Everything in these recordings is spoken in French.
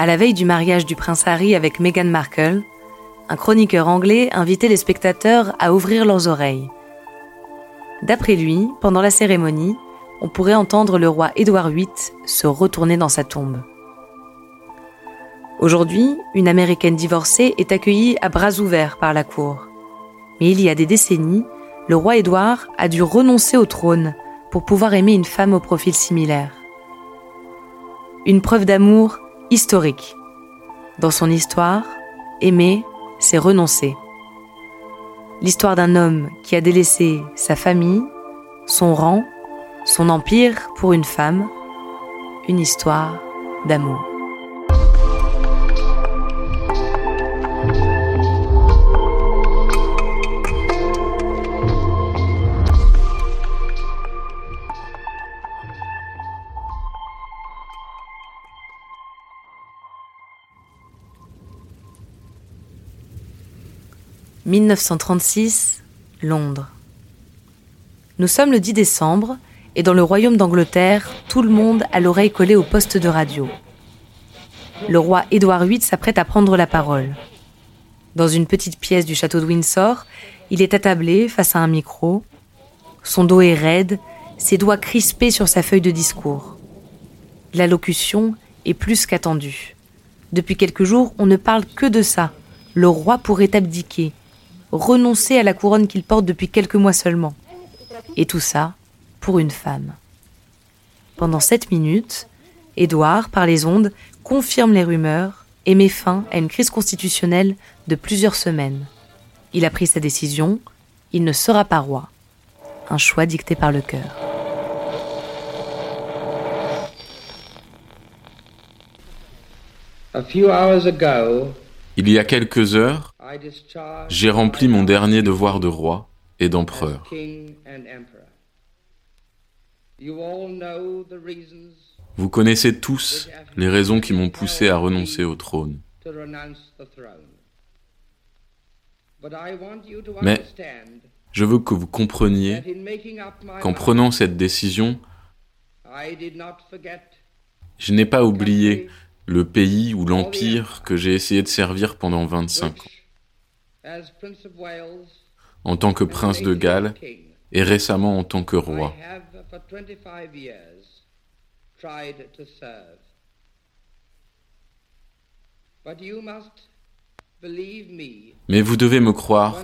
À la veille du mariage du prince Harry avec Meghan Markle, un chroniqueur anglais invitait les spectateurs à ouvrir leurs oreilles. D'après lui, pendant la cérémonie, on pourrait entendre le roi Édouard VIII se retourner dans sa tombe. Aujourd'hui, une Américaine divorcée est accueillie à bras ouverts par la cour. Mais il y a des décennies, le roi Édouard a dû renoncer au trône pour pouvoir aimer une femme au profil similaire. Une preuve d'amour historique. Dans son histoire, aimer, c'est renoncer. L'histoire d'un homme qui a délaissé sa famille, son rang, son empire pour une femme, une histoire d'amour. 1936, Londres. Nous sommes le 10 décembre et dans le royaume d'Angleterre, tout le monde a l'oreille collée au poste de radio. Le roi Édouard VIII s'apprête à prendre la parole. Dans une petite pièce du château de Windsor, il est attablé face à un micro. Son dos est raide, ses doigts crispés sur sa feuille de discours. L'allocution est plus qu'attendue. Depuis quelques jours, on ne parle que de ça. Le roi pourrait abdiquer, renoncer à la couronne qu'il porte depuis quelques mois seulement. Et tout ça pour une femme. Pendant sept minutes, Édouard, par les ondes, confirme les rumeurs et met fin à une crise constitutionnelle de plusieurs semaines. Il a pris sa décision, il ne sera pas roi. Un choix dicté par le cœur. Il y a quelques heures, j'ai rempli mon dernier devoir de roi et d'empereur. Vous connaissez tous les raisons qui m'ont poussé à renoncer au trône. Mais je veux que vous compreniez qu'en prenant cette décision, je n'ai pas oublié le pays ou l'empire que j'ai essayé de servir pendant 25 ans. En tant que prince de Galles et récemment en tant que roi. Mais vous devez me croire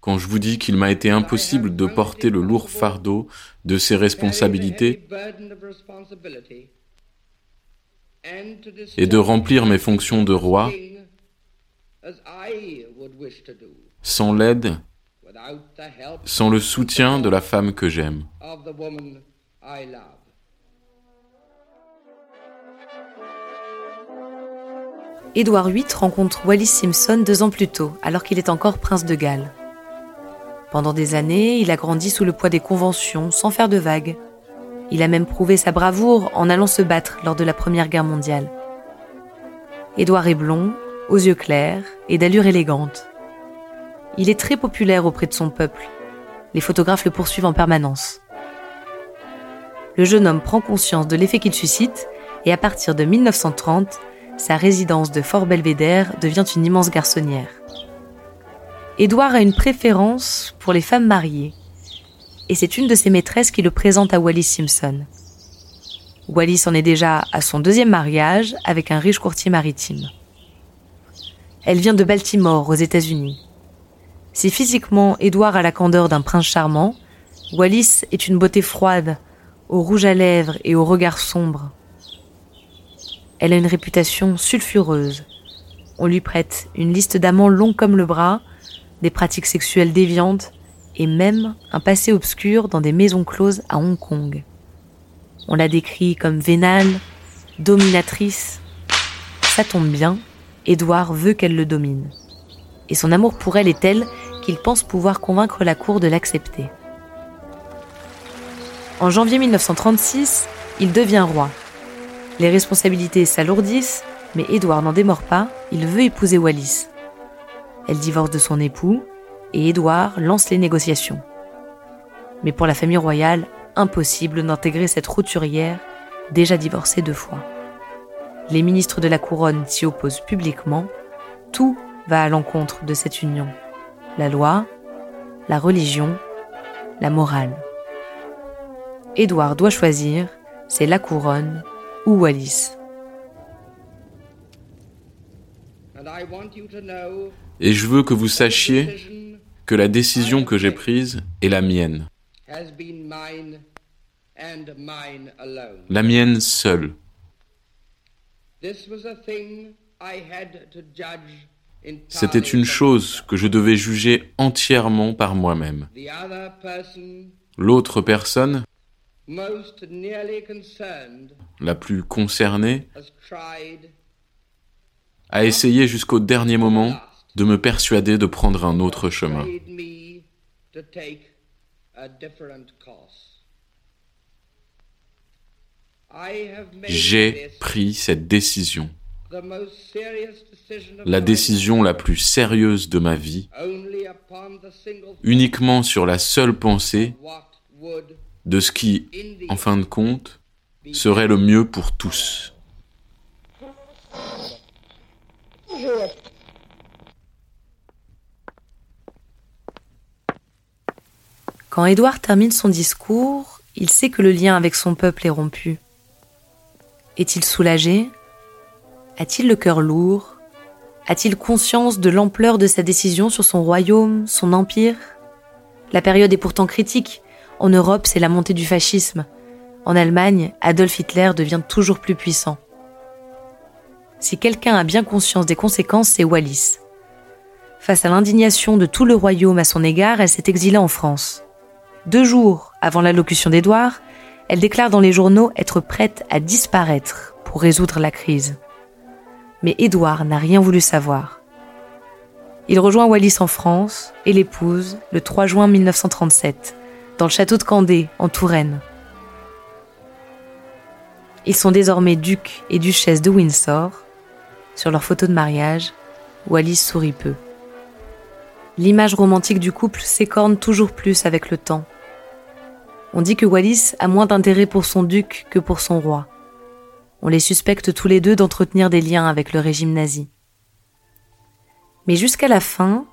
quand je vous dis qu'il m'a été impossible de porter le lourd fardeau de ces responsabilités et de remplir mes fonctions de roi sans l'aide, sans le soutien de la femme que j'aime. Édouard VIII rencontre Wallis Simpson deux ans plus tôt, alors qu'il est encore prince de Galles. Pendant des années, il a grandi sous le poids des conventions, sans faire de vagues. Il a même prouvé sa bravoure en allant se battre lors de la Première Guerre mondiale. Édouard est blond, aux yeux clairs et d'allure élégante. Il est très populaire auprès de son peuple. Les photographes le poursuivent en permanence. Le jeune homme prend conscience de l'effet qu'il suscite et à partir de 1930, sa résidence de Fort Belvédère devient une immense garçonnière. Édouard a une préférence pour les femmes mariées et c'est une de ses maîtresses qui le présente à Wallis Simpson. Wallis en est déjà à son deuxième mariage avec un riche courtier maritime. Elle vient de Baltimore, aux États-Unis. Si physiquement Édouard a la candeur d'un prince charmant, Wallis est une beauté froide, au rouge à lèvres et au regard sombre. Elle a une réputation sulfureuse. On lui prête une liste d'amants longue comme le bras, des pratiques sexuelles déviantes et même un passé obscur dans des maisons closes à Hong Kong. On la décrit comme vénale, dominatrice. Ça tombe bien, Édouard veut qu'elle le domine. Et son amour pour elle est tel qu'il pense pouvoir convaincre la cour de l'accepter. En janvier 1936, il devient roi. Les responsabilités s'alourdissent, mais Édouard n'en démord pas, il veut épouser Wallis. Elle divorce de son époux, et Édouard lance les négociations. Mais pour la famille royale, impossible d'intégrer cette routurière déjà divorcée deux fois. Les ministres de la couronne s'y opposent publiquement, tout va à l'encontre de cette union. La loi, la religion, la morale. Édouard doit choisir, c'est la couronne ou Wallis. Et je veux que vous sachiez que la décision que j'ai prise est la mienne. La mienne seule. C'était une chose que je devais juger entièrement par moi-même. L'autre personne, la plus concernée, a essayé jusqu'au dernier moment de me persuader de prendre un autre chemin. J'ai pris cette décision, la décision la plus sérieuse de ma vie, uniquement sur la seule pensée de ce qui, en fin de compte, serait le mieux pour tous. Quand Édouard termine son discours, il sait que le lien avec son peuple est rompu. Est-il soulagé? A-t-il le cœur lourd? A-t-il conscience de l'ampleur de sa décision sur son royaume, son empire? La période est pourtant critique. En Europe, c'est la montée du fascisme. En Allemagne, Adolf Hitler devient toujours plus puissant. Si quelqu'un a bien conscience des conséquences, c'est Wallis. Face à l'indignation de tout le royaume à son égard, elle s'est exilée en France. Deux jours avant l'allocution d'Édouard, elle déclare dans les journaux être prête à disparaître pour résoudre la crise. Mais Édouard n'a rien voulu savoir. Il rejoint Wallis en France et l'épouse le 3 juin 1937, dans le château de Candé, en Touraine. Ils sont désormais ducs et duchesses de Windsor. Sur leur photo de mariage, Wallis sourit peu. L'image romantique du couple s'écorne toujours plus avec le temps. On dit que Wallis a moins d'intérêt pour son duc que pour son roi. On les suspecte tous les deux d'entretenir des liens avec le régime nazi. Mais jusqu'à la fin,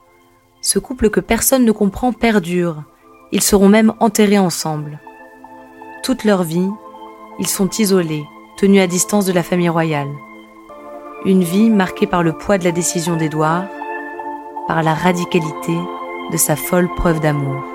ce couple que personne ne comprend perdure. Ils seront même enterrés ensemble. Toute leur vie, ils sont isolés, tenus à distance de la famille royale. Une vie marquée par le poids de la décision d'Édouard, par la radicalité de sa folle preuve d'amour.